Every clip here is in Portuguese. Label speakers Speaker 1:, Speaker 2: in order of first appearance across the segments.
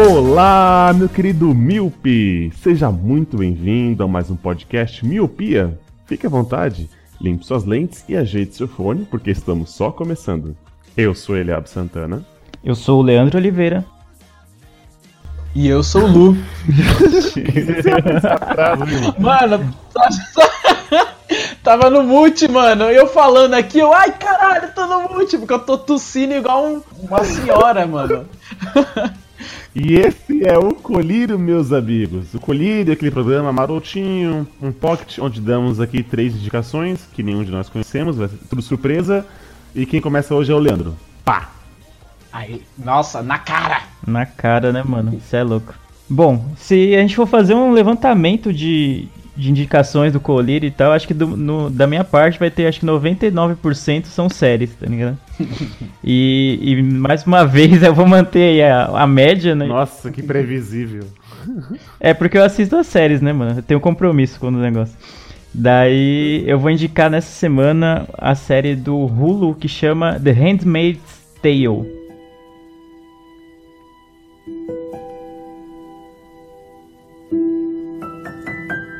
Speaker 1: Olá, meu querido Miope! Seja muito bem-vindo a mais um podcast Miopia. Fique à vontade, limpe suas lentes e ajeite seu fone, porque estamos só começando. Eu sou Eliab Santana.
Speaker 2: Eu sou o Leandro Oliveira.
Speaker 3: E eu sou o Lu. mano, tava no mute, mano. Eu falando aqui, eu, ai caralho, tô no mute, porque eu tô tossindo igual um- uma senhora, mano.
Speaker 1: E esse é o Colírio, meus amigos. O Colírio é aquele programa marotinho, um pocket, onde damos aqui três indicações que nenhum de nós conhecemos, vai ser tudo surpresa. E quem começa hoje é o Leandro. Pá!
Speaker 3: Aí, nossa, na cara.
Speaker 2: Na cara, né, mano? Isso é louco. Bom, se a gente for fazer um levantamento de, de indicações do Colírio e tal, acho que do- no- da minha parte vai ter, acho que 99% são séries, tá ligado? E, e mais uma vez eu vou manter aí a, a média, né?
Speaker 1: Nossa, que previsível.
Speaker 2: É porque eu assisto as séries, né, mano? Eu tenho compromisso com o negócio. Daí eu vou indicar nessa semana a série do Hulu que chama The Handmaid's Tale.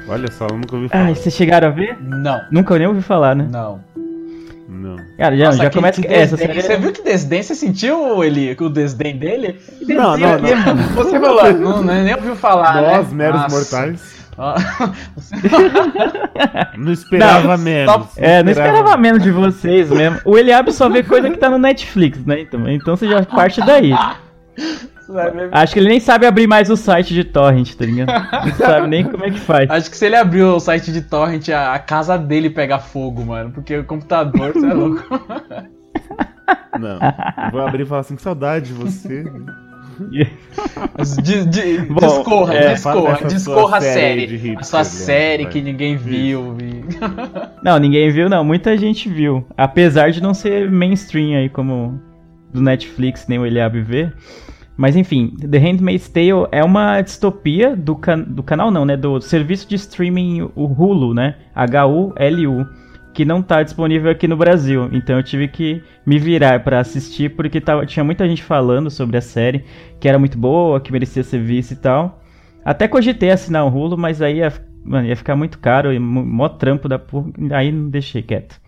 Speaker 1: Olha só, eu nunca ouvi falar.
Speaker 2: Ai, vocês chegaram a ver?
Speaker 3: Não,
Speaker 2: Nunca nem ouvi falar, né?
Speaker 3: não.
Speaker 1: Não.
Speaker 2: Cara, já,
Speaker 3: Nossa,
Speaker 2: já
Speaker 3: que-
Speaker 2: começa
Speaker 3: que
Speaker 2: essa
Speaker 3: desdém.
Speaker 2: série.
Speaker 3: Você viu que desdém? Você sentiu, Eli, o desdém dele?
Speaker 1: Não, não, não.
Speaker 3: Você falou, não, não- nem ouviu falar, né?
Speaker 1: Nós, meros
Speaker 3: Nossa.
Speaker 1: mortais,
Speaker 3: Ó,
Speaker 1: não esperava
Speaker 2: Não,
Speaker 1: menos.
Speaker 3: stop.
Speaker 2: É, não esperava menos de vocês mesmo. O Eliab só vê coisa que tá no Netflix, né? Então, então você já parte daí. Acho que ele nem sabe abrir mais o site de torrent, tá ligado? Não sabe nem como é que faz.
Speaker 3: Acho que se ele abrir o site de torrent, a, a casa dele pega fogo, mano. Porque o computador, você é louco.
Speaker 1: Não. Vou abrir e falar assim, que saudade de você.
Speaker 3: Di- di-
Speaker 2: Bom,
Speaker 3: discorra,
Speaker 2: é,
Speaker 3: discorra, discorra a
Speaker 1: série
Speaker 3: série.
Speaker 1: de hipster,
Speaker 3: a sua série
Speaker 1: vai.
Speaker 3: que ninguém viu. vi-
Speaker 2: Não, ninguém viu, não. Muita gente viu. Apesar de não ser mainstream aí, como do Netflix, nem o Eliab vê. Mas enfim, The Handmaid's Tale é uma distopia do, can do canal, não, né? Do serviço de streaming, o Hulu, né? H-U-L-U. Que não tá disponível aqui no Brasil. Então eu tive que me virar pra assistir, porque tava, tinha muita gente falando sobre a série, que era muito boa, que merecia ser vista e tal. Até cogitei assinar o Hulu, mas aí ia, mano, ia ficar muito caro e mó trampo da porra. Aí não deixei quieto.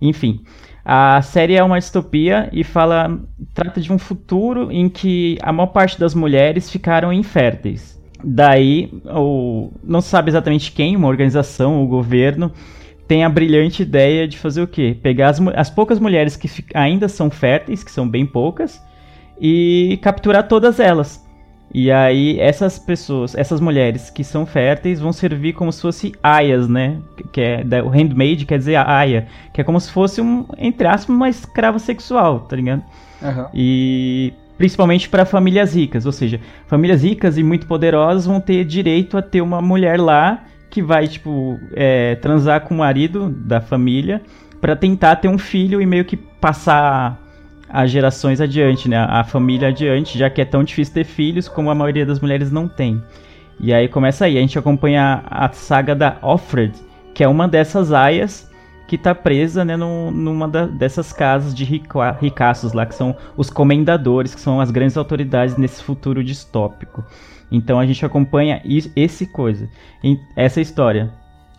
Speaker 2: Enfim, a série é uma distopia e fala. Trata de um futuro em que a maior parte das mulheres ficaram inférteis. Daí, o, não se sabe exatamente quem, uma organização, o governo, tem a brilhante ideia de fazer o quê? Pegar as, as poucas mulheres que ainda são férteis, que são bem poucas, e capturar todas elas. E aí essas pessoas, essas mulheres que são férteis vão servir como se fosse aias, né? Que é o handmaid quer dizer a aia, que é como se fosse um entre aspas uma escrava sexual, tá ligado? E principalmente para famílias ricas, ou seja, famílias ricas e muito poderosas vão ter direito a ter uma mulher lá que vai tipo é, transar com o marido da família para tentar ter um filho e meio que passar as gerações adiante, né? A família adiante, já que é tão difícil ter filhos como a maioria das mulheres não tem. E aí começa aí, a gente acompanha a saga da Offred, que é uma dessas aias que tá presa, né, num- numa da- dessas casas de rica- ricaços lá, que são os comendadores, que são as grandes autoridades nesse futuro distópico. Então a gente acompanha is- esse coisa, essa história.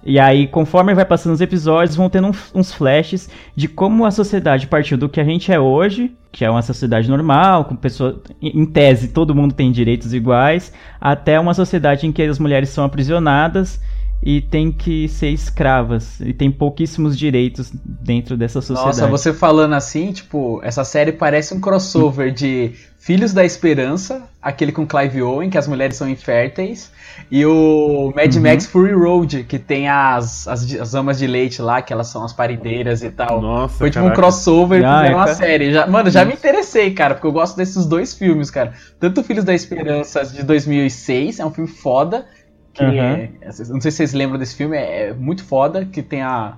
Speaker 2: E aí, conforme vai passando os episódios, vão tendo uns flashes de como a sociedade partiu do que a gente é hoje, que é uma sociedade normal, com pessoas. Em em tese, todo mundo tem direitos iguais, até uma sociedade em que as mulheres são aprisionadas e têm que ser escravas e tem pouquíssimos direitos dentro dessa sociedade.
Speaker 3: Nossa, você falando assim, tipo, essa série parece um crossover de Filhos da Esperança, aquele com Clive Owen, que as mulheres são inférteis, e o Mad
Speaker 2: Uhum.
Speaker 3: Max Fury Road, que tem as, as, as amas de leite lá, que elas são as parideiras e tal.
Speaker 1: Nossa,
Speaker 3: Foi tipo um
Speaker 1: caraca.
Speaker 3: crossover e
Speaker 2: Ah,
Speaker 3: fizeram uma
Speaker 2: cara.
Speaker 3: série. Já, mano, já me interessei, cara, porque eu gosto desses dois filmes, cara. Tanto Filhos da Esperança de 2006, é um filme foda. Que
Speaker 2: Aham.
Speaker 3: é- não sei se vocês lembram desse filme, é, é muito foda, que tem a.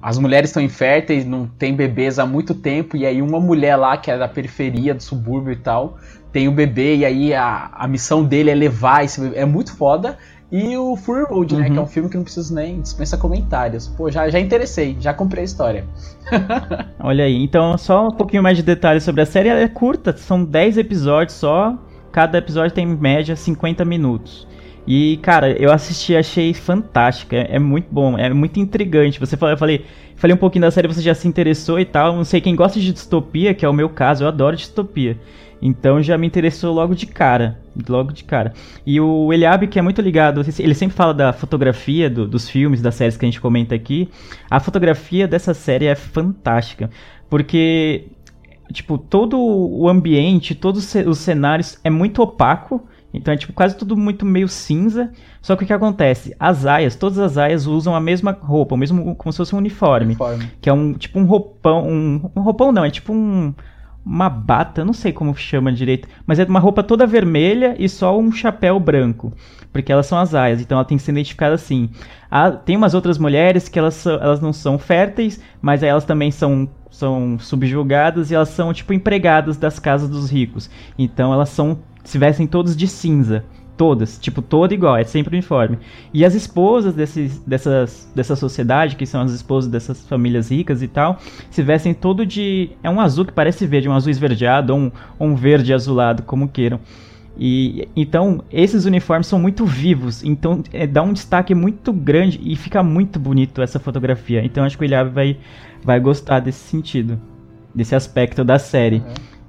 Speaker 3: As mulheres estão inférteis, não tem bebês há muito tempo, e aí uma mulher lá, que é da periferia, do subúrbio e tal, tem o bebê, e aí a, a missão dele é levar esse bebê. É muito foda. E o Fury Road, né?
Speaker 2: Uhum.
Speaker 3: Que é um filme que não preciso nem dispensa comentários. Pô, já, já interessei, já comprei a história.
Speaker 2: Olha aí, então só um pouquinho mais de detalhes sobre a série. Ela é curta, são 10 episódios só. Cada episódio tem em média 50 minutos. E, cara, eu assisti achei fantástica. É, é muito bom, é muito intrigante. Você falou, eu falei, falei um pouquinho da série, você já se interessou e tal. Não sei quem gosta de distopia, que é o meu caso, eu adoro distopia. Então já me interessou logo de cara. Logo de cara. E o Eliabe, que é muito ligado, ele sempre fala da fotografia do- dos filmes, das séries que a gente comenta aqui. A fotografia dessa série é fantástica. Porque, tipo, todo o ambiente, todos os ce- os cenários é muito opaco. Então é tipo quase tudo muito meio cinza. Só que o que acontece? As aias, todas as aias usam a mesma roupa, o mesmo como se fosse um uniforme.
Speaker 3: Uniforme.
Speaker 2: Que é um tipo um roupão. Um, um roupão não, é tipo um. Uma bata, não sei como chama direito, mas é uma roupa toda vermelha e só um chapéu branco, porque elas são as aias, então ela tem que ser identificada assim. Ah, tem umas outras mulheres que elas, elas não são férteis, mas aí elas também são, são subjugadas e elas são tipo empregadas das casas dos ricos. Então elas são se vestem todas de cinza. Todas, tipo, toda igual, é sempre uniforme. E as esposas desses, dessas, dessa sociedade, que são as esposas dessas famílias ricas e tal, se vestem todo de. É um azul que parece verde, um azul esverdeado ou um, ou um verde azulado, como queiram. E então esses uniformes são muito vivos, então é, dá um destaque muito grande e fica muito bonito essa fotografia. Então acho que o Eliabe vai, vai gostar desse sentido, desse aspecto da série.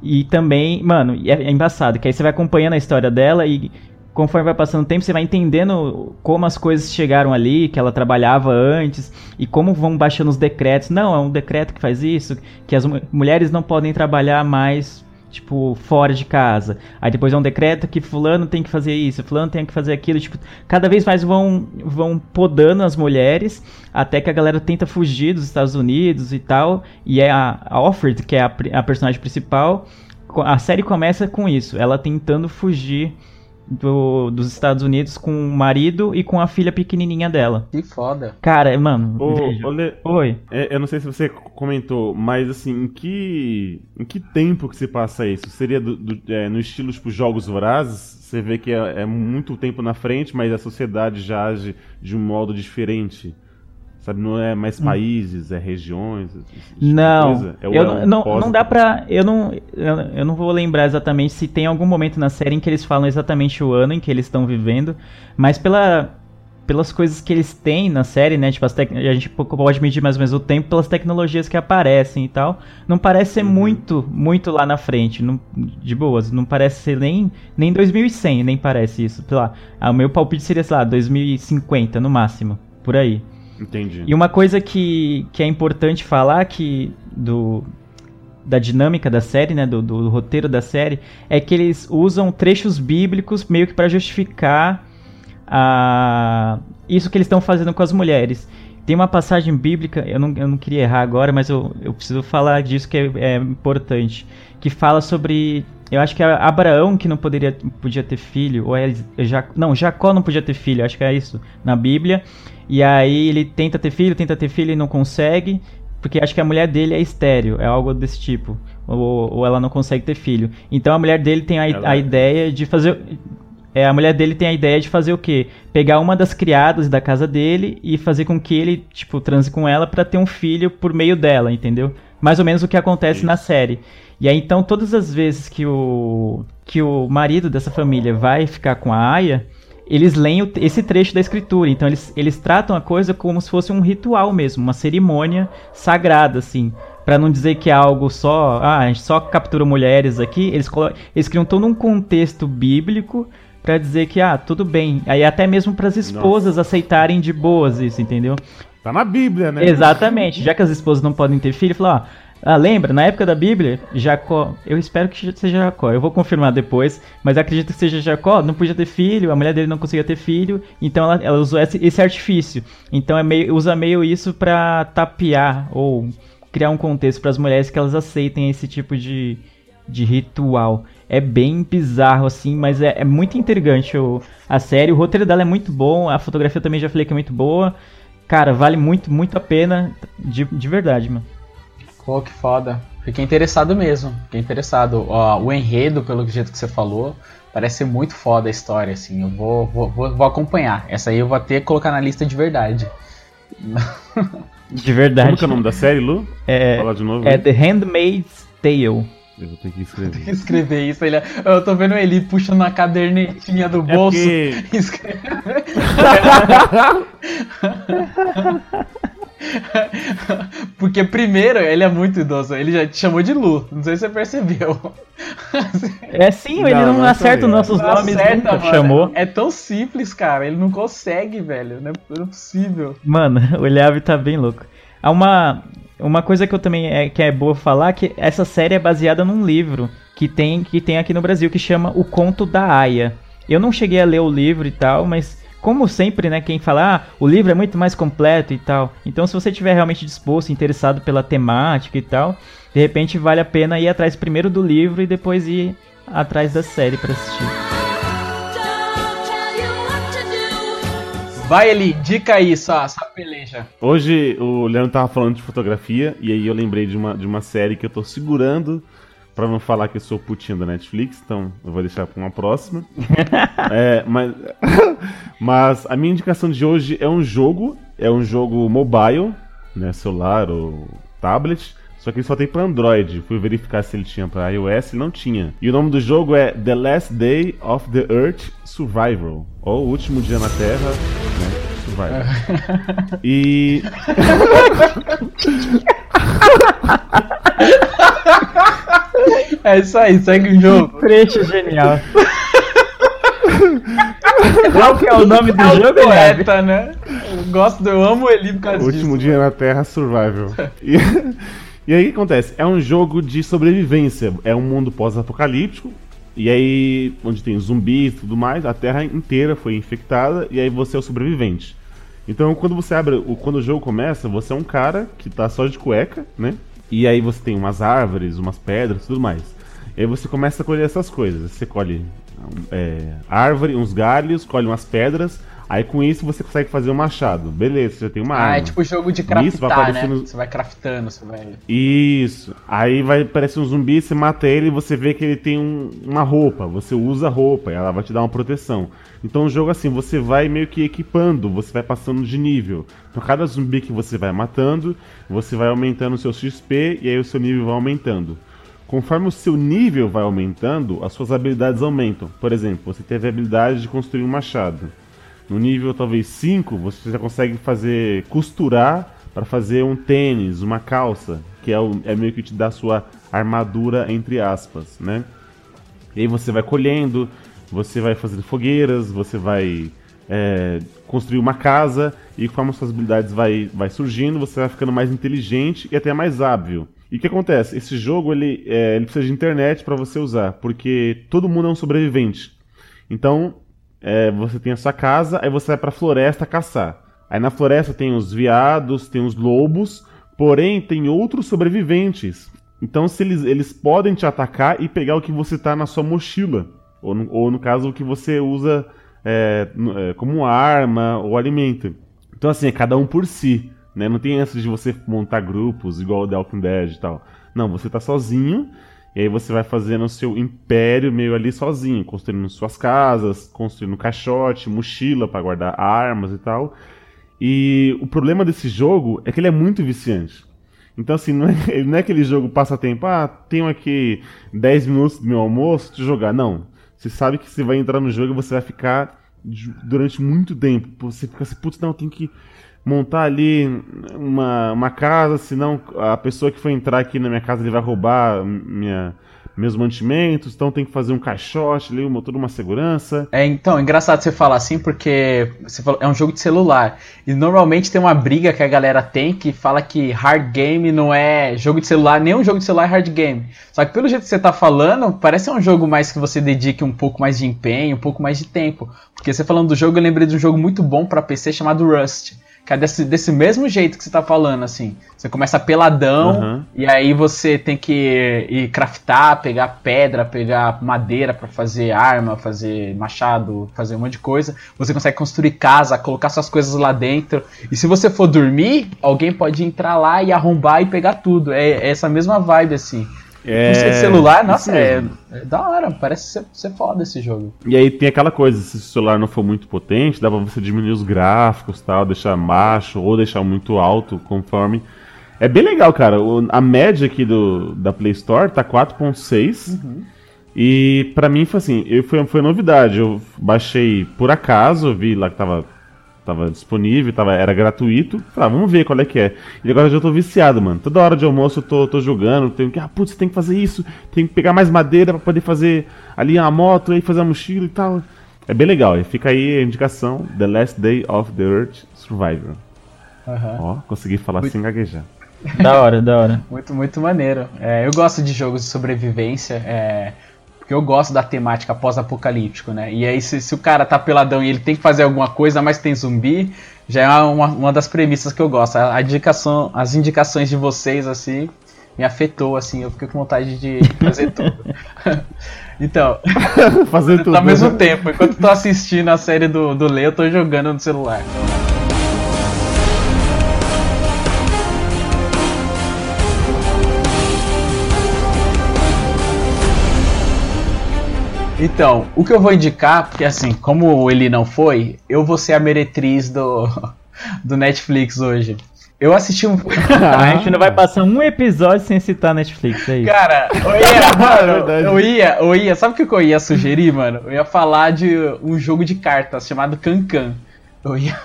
Speaker 2: E também, mano, é, é embaçado, que aí você vai acompanhando a história dela e conforme vai passando o tempo, você vai entendendo como as coisas chegaram ali, que ela trabalhava antes, e como vão baixando os decretos. Não, é um decreto que faz isso, que as mu- mulheres não podem trabalhar mais, tipo, fora de casa. Aí depois é um decreto que fulano tem que fazer isso, fulano tem que fazer aquilo, tipo, cada vez mais vão, vão podando as mulheres, até que a galera tenta fugir dos Estados Unidos e tal, e é a, a Offred, que é a, a personagem principal, a série começa com isso, ela tentando fugir do- dos Estados Unidos com o marido e com a filha pequenininha dela.
Speaker 3: Que foda.
Speaker 2: Cara, mano,
Speaker 1: Ô,
Speaker 2: veja.
Speaker 1: ô, Le-
Speaker 2: Oi.
Speaker 1: é, eu não sei se você comentou, mas assim, em que, em que tempo que se passa isso? Seria do- do- é, no estilo tipo Jogos Vorazes? Você vê que é, é muito tempo na frente, mas a sociedade já age de um modo diferente. Sabe, não é mais países, é regiões. tipo
Speaker 2: Não?
Speaker 1: É,
Speaker 2: eu,
Speaker 1: é um
Speaker 2: não, não dá pra. Eu não, eu, eu não vou lembrar exatamente se tem algum momento na série em que eles falam exatamente o ano em que eles estão vivendo, mas pela, pelas coisas que eles têm na série, né? Tipo, as tec- a gente po- pode medir mais ou menos o tempo pelas tecnologias que aparecem e tal. Não parece ser muito, muito lá na frente, não- de boas. Não parece ser nem, nem 2100, nem parece isso. Sei lá, ah, o meu palpite seria, sei lá, 2050 no máximo, por aí.
Speaker 1: Entendi.
Speaker 2: E uma coisa que, que é importante falar que do da dinâmica da série, né, do, do roteiro da série, é que eles usam trechos bíblicos meio que para justificar a isso que eles estão fazendo com as mulheres. Tem uma passagem bíblica, eu não, eu não queria errar agora, mas eu, eu preciso falar disso que é, é importante, que fala sobre, eu acho que é Abraão que não poderia podia ter filho, ou é ja, não, Jacó não podia ter filho, acho que é isso na Bíblia. E aí ele tenta ter filho, tenta ter filho e não consegue, porque acho que a mulher dele é estéreo, é algo desse tipo. Ou, ou ela não consegue ter filho. Então a mulher dele tem a, a
Speaker 1: é-
Speaker 2: ideia de fazer. É, a mulher dele tem a ideia de fazer o quê? Pegar uma das criadas da casa dele e fazer com que ele, tipo, transe com ela pra ter um filho por meio dela, entendeu? Mais ou menos o que acontece
Speaker 1: Isso.
Speaker 2: na série. E aí então todas as vezes que o que o marido dessa família vai ficar com a Aya, eles leem o- esse trecho da escritura. Então eles, eles tratam a coisa como se fosse um ritual mesmo, uma cerimônia sagrada, assim. Pra não dizer que é algo só. Ah, a gente só captura mulheres aqui. Eles, eles criam todo um contexto bíblico pra dizer que, ah, tudo bem. Aí até mesmo pras esposas aceitarem de boas isso, entendeu?
Speaker 1: Tá na Bíblia, né?
Speaker 2: Exatamente. Já que as esposas não podem ter filho, falou, ó. Ah, lembra, na época da Bíblia, Jacó, eu espero que seja Jacó, eu vou confirmar depois, mas acredito que seja Jacó, não podia ter filho, a mulher dele não conseguia ter filho, então ela, ela usou esse, esse artifício. Então é meio, usa meio isso pra tapear ou criar um contexto para as mulheres que elas aceitem esse tipo de, de ritual. É bem bizarro, assim, mas é, é muito intrigante o, a série. O roteiro dela é muito bom, a fotografia também já falei que é muito boa. Cara, vale muito, muito a pena, de, de verdade, mano.
Speaker 3: Pô, que foda. Fiquei interessado mesmo. Fiquei interessado. Ó, o enredo, pelo jeito que você falou, parece ser muito foda a história, assim. Eu vou, vou, vou, vou acompanhar. Essa aí eu vou ter que colocar na lista de verdade.
Speaker 2: De verdade.
Speaker 1: Como que é o nome da série, Lu?
Speaker 2: É,
Speaker 1: Fala de novo.
Speaker 2: é
Speaker 1: aí.
Speaker 2: The Handmaid's Tale.
Speaker 1: Eu vou ter que escrever.
Speaker 3: Escrever isso, ele, eu tô vendo ele puxando a cadernetinha do
Speaker 1: É
Speaker 3: bolso.
Speaker 1: porque
Speaker 3: Escreve- Porque primeiro ele é muito idoso, ele já te chamou de Lu, não sei se você percebeu.
Speaker 2: É sim, ele
Speaker 1: Não,
Speaker 2: não, acerta os nossos
Speaker 3: Não
Speaker 2: nomes
Speaker 3: acerta,
Speaker 2: nunca, chamou.
Speaker 3: É tão simples, cara, ele não consegue, velho, não é, não é possível.
Speaker 2: Mano, o Eliabe tá bem louco. Há uma, uma coisa que eu também é, que é boa falar que essa série é baseada num livro que tem, que tem aqui no Brasil que chama O Conto da Aya. Eu não cheguei a ler o livro e tal, mas como sempre, né, quem fala, ah, o livro é muito mais completo e tal. Então, se você estiver realmente disposto, interessado pela temática e tal, de repente vale a pena ir atrás primeiro do livro e depois ir atrás da série pra assistir.
Speaker 3: Vai ali, dica aí, só, essa peleja.
Speaker 1: Hoje o Leandro tava falando de fotografia e aí eu lembrei de uma, de uma série que eu tô segurando pra não falar que eu sou putinha da Netflix, então eu vou deixar pra uma próxima. É, mas, mas a minha indicação de hoje é um jogo, é um jogo mobile, né, celular ou tablet, só que ele só tem pra Android. Fui verificar se ele tinha pra iOS, ele não tinha. E o nome do jogo é The Last Day of the Earth Survival, ou O Último Dia na Terra, né, Survival. E
Speaker 3: É isso aí, segue o jogo.
Speaker 2: Trecho genial. Qual que é o nome do
Speaker 3: É
Speaker 2: jogo,
Speaker 3: poeta, né? Eu gosto, eu amo ele por causa
Speaker 1: O Último
Speaker 3: disso.
Speaker 1: Dia na Terra Survival. E, e aí o que acontece? É um jogo de sobrevivência. É um mundo pós-apocalíptico. E aí, onde tem zumbis e tudo mais, a Terra inteira foi infectada e aí você é o sobrevivente. Então, quando você abre, o, quando o jogo começa, você é um cara que tá só de cueca, né? E aí você tem umas árvores, umas pedras, tudo mais. E aí você começa a colher essas coisas. Você colhe é, árvore, uns galhos, colhe umas pedras. Aí com isso você consegue fazer um machado. Beleza, você já tem uma
Speaker 3: Ah,
Speaker 1: arma.
Speaker 3: é tipo jogo de
Speaker 1: Nisso vai
Speaker 3: craftar, né?
Speaker 1: aparecendo-
Speaker 3: Você vai craftando, você vai...
Speaker 1: Isso. Aí vai aparecer um zumbi, você mata ele e você vê que ele tem um- uma roupa. Você usa a roupa e ela vai te dar uma proteção. Então o jogo assim, você vai meio que equipando, você vai passando de nível. Então cada zumbi que você vai matando, você vai aumentando o seu XP e aí o seu nível vai aumentando. Conforme o seu nível vai aumentando, as suas habilidades aumentam. Por exemplo, você teve a habilidade de construir um machado. No nível talvez 5, você já consegue fazer costurar para fazer um tênis, uma calça, que é, o- é meio que te dá sua armadura entre aspas, né? E aí você vai colhendo, você vai fazendo fogueiras, você vai é, construir uma casa e conforme as suas habilidades vai, vai surgindo, você vai ficando mais inteligente e até mais hábil. E o que acontece? Esse jogo ele, é, ele precisa de internet para você usar, porque todo mundo é um sobrevivente. Então é, você tem a sua casa, aí você vai pra floresta caçar. Aí na floresta tem os veados, tem os lobos, porém tem outros sobreviventes. Então se eles, eles podem te atacar e pegar o que você tá na sua mochila. Ou no, ou no caso o que você usa é, é, como arma ou alimento. Então assim, é cada um por si. Né? Não tem essa de você montar grupos igual o The Walking Dead e tal. Não, você tá sozinho e aí você vai fazendo o seu império meio ali sozinho, construindo suas casas, construindo caixote, mochila para guardar armas e tal. E o problema desse jogo é que ele é muito viciante. Então, assim, não é, não é aquele jogo passatempo, ah, tenho aqui 10 minutos do meu almoço de jogar. Não. Você sabe que você vai entrar no jogo e você vai ficar durante muito tempo. Você fica assim, putz, não, tem que montar ali uma, uma casa, senão a pessoa que for entrar aqui na minha casa ele vai roubar minha, meus mantimentos, então tem que fazer um caixote ali, uma, toda uma segurança.
Speaker 3: É, então, engraçado você falar assim, porque você falou, é um jogo de celular. E normalmente tem uma briga que a galera tem que fala que hard game não é jogo de celular, nenhum jogo de celular é hard game. Só que pelo jeito que você tá falando, parece um jogo mais que você dedique um pouco mais de empenho, um pouco mais de tempo. Porque você falando do jogo, eu lembrei de um jogo muito bom para PC chamado Rust. Que é desse, desse mesmo jeito que você tá falando, assim. Você começa peladão,
Speaker 1: Uhum.
Speaker 3: e aí você tem que ir craftar, pegar pedra, pegar madeira pra fazer arma, fazer machado, fazer um monte de coisa. Você consegue construir casa, colocar suas coisas lá dentro. E se você for dormir, alguém pode entrar lá e arrombar e pegar tudo. É, é essa mesma vibe, assim.
Speaker 1: É,
Speaker 3: de celular, nossa, é, é da hora, parece ser, ser foda esse jogo.
Speaker 1: E aí tem aquela coisa, se o celular não for muito potente, dá pra você diminuir os gráficos tal, deixar baixo ou deixar muito alto, conforme. É bem legal, cara. A média aqui do, da Play Store tá 4.6. E pra mim foi assim, eu, foi, foi novidade. Eu baixei por acaso, vi lá que tava, tava disponível, tava, era gratuito. Falei, ah, vamos ver qual é que é. E agora eu já tô viciado, mano. Toda hora de almoço eu tô, tô jogando, tenho que, ah, putz, você tem que fazer isso, tem que pegar mais madeira pra poder fazer ali a moto, aí fazer a mochila e tal. É bem legal. E fica aí a indicação: The Last Day of the Earth Survivor. Ó, consegui falar
Speaker 3: Muito-
Speaker 1: sem gaguejar.
Speaker 2: Da hora, da hora.
Speaker 3: Muito, muito maneiro. É, eu gosto de jogos de sobrevivência, é, porque eu gosto da temática pós-apocalíptico, né? E aí, se, se o cara tá peladão e ele tem que fazer alguma coisa, mas tem zumbi, já é uma, uma das premissas que eu gosto. A, a indicação, as indicações de vocês, assim, me afetou, assim, eu fiquei com vontade de fazer tudo. então,
Speaker 1: fazer tudo.
Speaker 3: ao mesmo tempo, enquanto eu tô assistindo a série do, do Lê, eu tô jogando no celular. Então, o que eu vou indicar, porque assim, como ele não foi, eu vou ser a meretriz do, do Netflix hoje. Eu assisti um.
Speaker 2: A gente não vai passar um episódio sem citar Netflix, é isso.
Speaker 3: Cara, eu ia, mano,
Speaker 1: verdade.
Speaker 3: eu ia, eu ia, sabe o que eu ia sugerir, mano? Eu ia falar de um jogo de cartas chamado Cancan. Eu ia.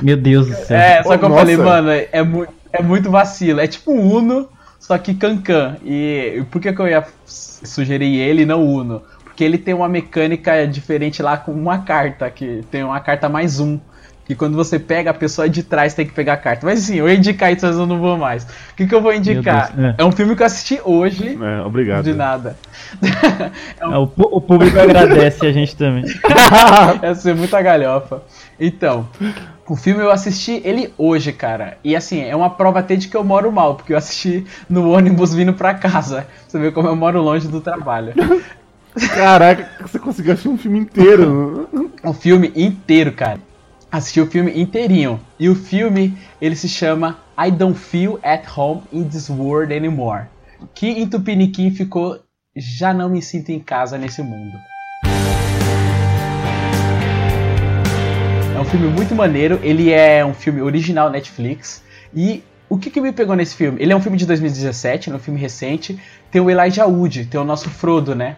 Speaker 2: Meu Deus do céu.
Speaker 3: É, só
Speaker 1: Ô,
Speaker 3: que eu
Speaker 1: nossa.
Speaker 3: falei, mano, é, mu é muito vacilo. É tipo um Uno, só que Cancan. E por que, que eu ia sugerir ele e não Uno? Porque ele tem uma mecânica diferente lá com uma carta, que tem uma carta mais um. Que quando você pega, a pessoa de trás tem que pegar a carta. Mas sim, eu ia indicar isso, mas eu não vou mais. O que, que eu vou indicar?
Speaker 2: Deus,
Speaker 3: É. um filme que eu assisti hoje.
Speaker 1: É, obrigado.
Speaker 3: De nada.
Speaker 2: É, o, pu- o público agradece a gente também.
Speaker 3: Ia ser muita galhofa. Então, o filme eu assisti ele hoje, cara. E assim, é uma prova até de que eu moro mal, porque eu assisti no ônibus vindo pra casa. Você vê como eu moro longe do trabalho.
Speaker 1: Caraca, você conseguiu assistir um filme inteiro.
Speaker 3: O filme inteiro, cara. Assisti o filme inteirinho. E o filme, ele se chama I Don't Feel at Home in This World Anymore. Que em Tupiniquim ficou Já não me sinto em casa nesse mundo. É um filme muito maneiro. Ele é um filme original Netflix. E o que, que me pegou nesse filme? Ele é um filme de 2017, é um filme recente. Tem o Elijah Wood, tem o nosso Frodo, né?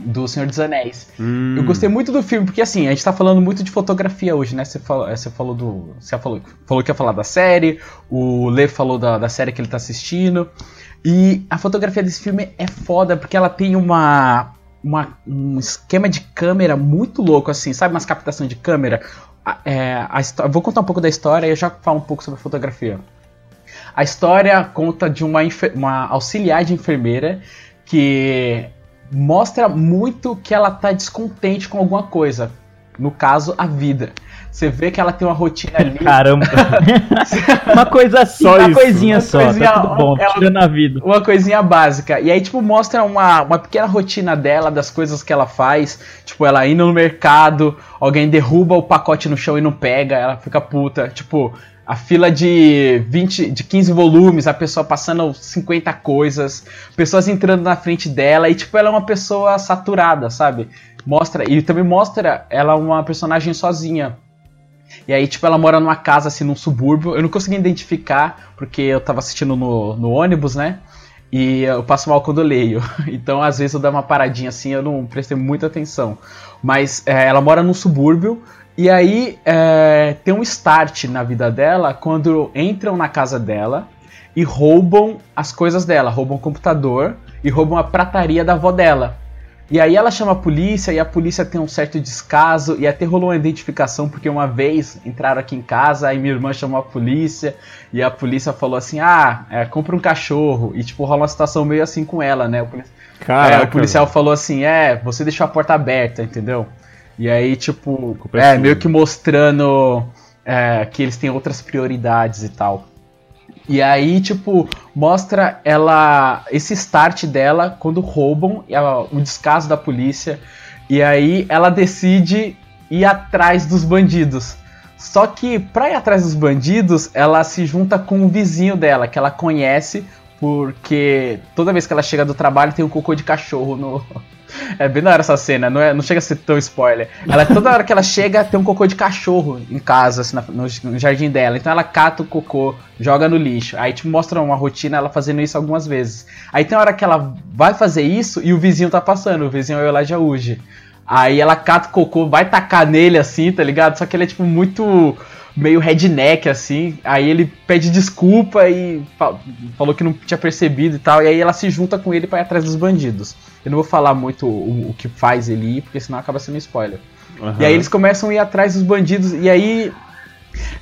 Speaker 3: Do Senhor dos Anéis.
Speaker 1: Hum.
Speaker 3: Eu gostei muito do filme, porque assim, a gente tá falando muito de fotografia hoje, né? Você falou, você falou do. Você falou, falou que ia falar da série, o Lê falou da, da série que ele tá assistindo. E a fotografia desse filme é foda, porque ela tem uma. uma um esquema de câmera muito louco, assim, sabe? Umas captações de câmera. É, a vou contar um pouco da história e eu já falo um pouco sobre a fotografia. A história conta de uma, uma auxiliar de enfermeira que mostra muito que ela tá descontente com alguma coisa. No caso, a vida. Você vê que ela tem uma rotina ali.
Speaker 2: Caramba. uma coisa
Speaker 1: Só
Speaker 2: uma
Speaker 1: isso.
Speaker 2: coisinha
Speaker 3: Uma
Speaker 2: só,
Speaker 3: coisinha-
Speaker 2: tá tudo bom,
Speaker 3: ela-
Speaker 2: tirando a vida.
Speaker 3: Uma coisinha básica. E aí, tipo, mostra uma, uma pequena rotina dela, das coisas que ela faz. Tipo, ela indo no mercado, alguém derruba o pacote no chão e não pega, ela fica puta. Tipo, a fila de 20, de 15 volumes, a pessoa passando 50 coisas, pessoas entrando na frente dela, e tipo, ela é uma pessoa saturada, sabe? Mostra, e também mostra ela uma personagem sozinha. E aí, tipo, ela mora numa casa, assim, num subúrbio. Eu não consegui identificar, porque eu tava assistindo no, no ônibus, né? E eu passo mal quando eu leio. Então, às vezes, eu dou uma paradinha assim, eu não prestei muita atenção. Mas é, ela mora num subúrbio. E aí, é, tem um start na vida dela quando entram na casa dela e roubam as coisas dela. Roubam o computador e roubam a prataria da avó dela. E aí ela chama a polícia e a polícia tem um certo descaso e até rolou uma identificação porque uma vez entraram aqui em casa e minha irmã chamou a polícia e a polícia falou assim, ah, é, compra um cachorro e tipo rola uma situação meio assim com ela, né? O,
Speaker 1: Caraca,
Speaker 3: é, o policial falou assim, é, você deixou a porta aberta, entendeu? E aí tipo,
Speaker 1: é
Speaker 3: é, meio que mostrando é, que eles têm outras prioridades e tal. E aí, tipo, mostra ela. Esse start dela quando roubam ela- o descaso da polícia. E aí ela decide ir atrás dos bandidos. Só que pra ir atrás dos bandidos, ela se junta com o vizinho dela, que ela conhece, porque toda vez que ela chega do trabalho tem um cocô de cachorro no. É bem da hora essa cena, não, é, não chega a ser tão spoiler. Ela, toda hora que ela chega, tem um cocô de cachorro em casa, assim, na- no, no jardim dela. Então ela cata o cocô, joga no lixo. Aí, tipo, mostra uma rotina ela fazendo isso algumas vezes. Aí tem hora que ela vai fazer isso e o vizinho tá passando, o vizinho é o Elijah Wood. Aí ela cata o cocô, vai tacar nele assim, tá ligado? Só que ele é, tipo, muito meio redneck, assim. Aí ele pede desculpa e fa- falou que não tinha percebido e tal. E aí ela se junta com ele pra ir atrás dos bandidos. Eu não vou falar muito o, o que faz ele ir, porque senão acaba sendo spoiler.
Speaker 1: Aham.
Speaker 3: E aí eles começam a ir atrás dos bandidos. E aí.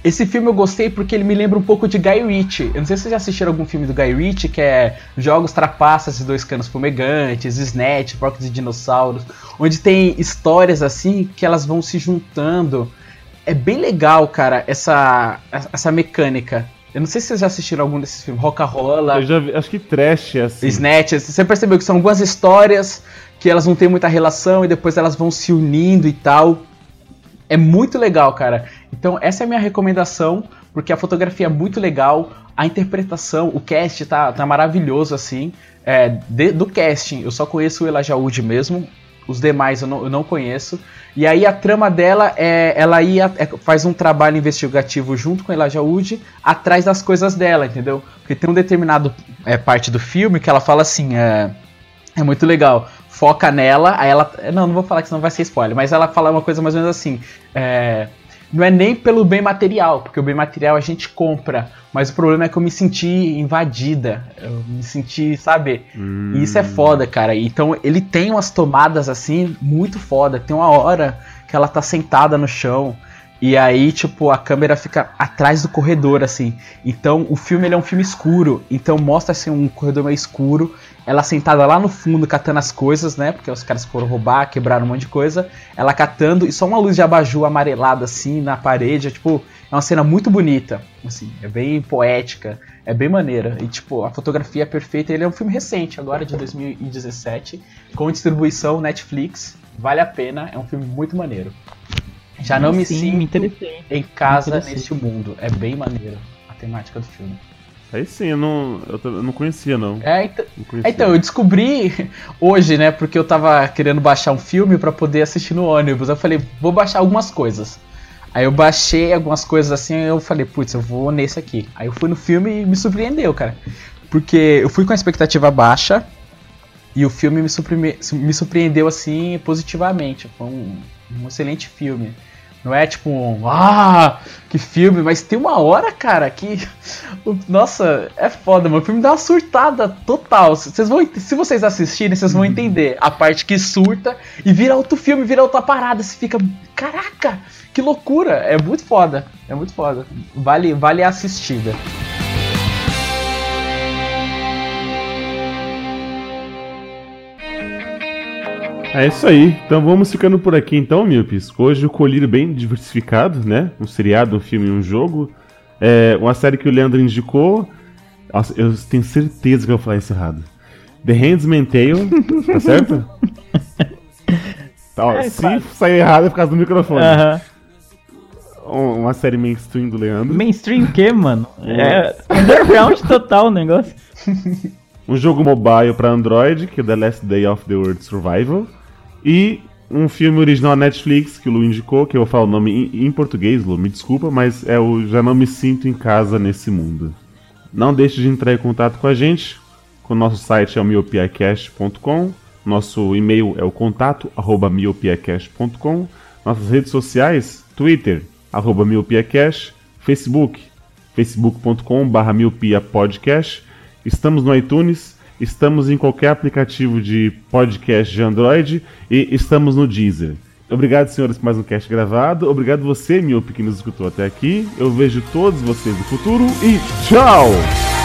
Speaker 3: Esse filme eu gostei porque ele me lembra um pouco de Guy Ritchie. Eu não sei se vocês já assistiram algum filme do Guy Ritchie, que é Jogos Trapaças e Dois Canos Fumegantes, Snatch, Porcos e Dinossauros, onde tem histórias assim que elas vão se juntando. É bem legal, cara, essa, essa mecânica. Eu não sei se vocês já assistiram algum desses filmes, Roca Rola.
Speaker 1: Eu já vi, acho que trash assim.
Speaker 3: Snatch, você percebeu que são algumas histórias que elas não têm muita relação e depois elas vão se unindo e tal. É muito legal, cara. Então, essa é a minha recomendação, porque a fotografia é muito legal, a interpretação, o cast tá, tá maravilhoso, assim. É, de- do casting, eu só conheço o Elijah Wood mesmo, os demais eu não, eu não conheço. E aí a trama dela é. Ela ia, é, faz um trabalho investigativo junto com Elijah Wood atrás das coisas dela, entendeu? Porque tem um determinado é, parte do filme que ela fala assim. É, é muito legal. Foca nela, aí ela. Não, não vou falar que senão vai ser spoiler, mas ela fala uma coisa mais ou menos assim. é, não é nem pelo bem material, porque o bem material a gente compra. Mas o problema é que eu me senti invadida. Eu me senti, sabe? E isso é foda, cara. Então ele tem umas tomadas assim, muito foda. Tem uma hora que ela tá sentada no chão. E aí, tipo, a câmera fica atrás do corredor, assim. Então, o filme ele é um filme escuro. Então, mostra assim um corredor meio escuro. Ela sentada lá no fundo, catando as coisas, né? Porque os caras foram roubar, quebraram um monte de coisa. Ela catando e só uma luz de abajur amarelada, assim, na parede. É, tipo, é uma cena muito bonita. Assim, é bem poética. É bem maneira. E, tipo, a fotografia é perfeita. Ele é um filme recente, agora de 2017. Com distribuição Netflix. Vale a pena. É um filme muito maneiro. Já não me
Speaker 2: Sim,
Speaker 3: sinto
Speaker 2: me interessei.
Speaker 3: em casa neste mundo. É bem maneiro a temática do filme.
Speaker 1: Aí sim, eu não, eu, não conhecia, não.
Speaker 3: É, então,
Speaker 1: Não conhecia.
Speaker 3: então, eu descobri hoje, né? Porque eu tava querendo baixar um filme pra poder assistir no ônibus. Eu falei, vou baixar algumas coisas. Aí eu baixei algumas coisas assim, aí eu falei, putz, eu vou nesse aqui. Aí eu fui no filme e me surpreendeu, cara. Porque eu fui com a expectativa baixa e o filme me, me surpreendeu assim positivamente. Foi um, um excelente filme. Não é tipo um, ah, que filme, mas tem uma hora, cara, que. Nossa, é foda, mano. O filme dá uma surtada total. Vocês vão, se vocês assistirem, vocês vão entender a parte que surta e vira outro filme, vira outra parada. Você fica, caraca, que loucura. É muito foda. É muito foda. Vale, vale a assistida.
Speaker 1: É isso aí. Então vamos ficando por aqui então, Milpis. Hoje o colírio bem diversificado, né? Um seriado, um filme e um jogo. É uma série que o Leandro indicou. Nossa, eu tenho certeza que eu vou falar isso errado. The Handmaid's Tale, tá certo? Tá, ó,
Speaker 2: É,
Speaker 1: se
Speaker 2: claro.
Speaker 1: sair errado é por causa do microfone.
Speaker 2: Aham.
Speaker 1: Um- Uma série mainstream do Leandro.
Speaker 2: Mainstream o quê, mano? É underground total o negócio.
Speaker 1: Um jogo mobile para Android, que é The Last Day of the World Survival. E um filme original Netflix, que o Lu indicou, que eu falo o nome em, português, Lu, me desculpa, mas é o Já Não Me Sinto em Casa Nesse Mundo. Não deixe de entrar em contato com a gente. O nosso site é o miopiacast.com. Nosso e-mail é o contato, arroba miopiacast.com. Nossas redes sociais, Twitter, arroba miopiacast. Facebook, facebook.com barra miopiapodcast. Estamos no iTunes estamos em qualquer aplicativo de podcast de Android e estamos no Deezer. Obrigado, senhores, por mais um cast gravado. Obrigado você, meu que nos escutou até aqui. Eu vejo todos vocês no futuro e tchau!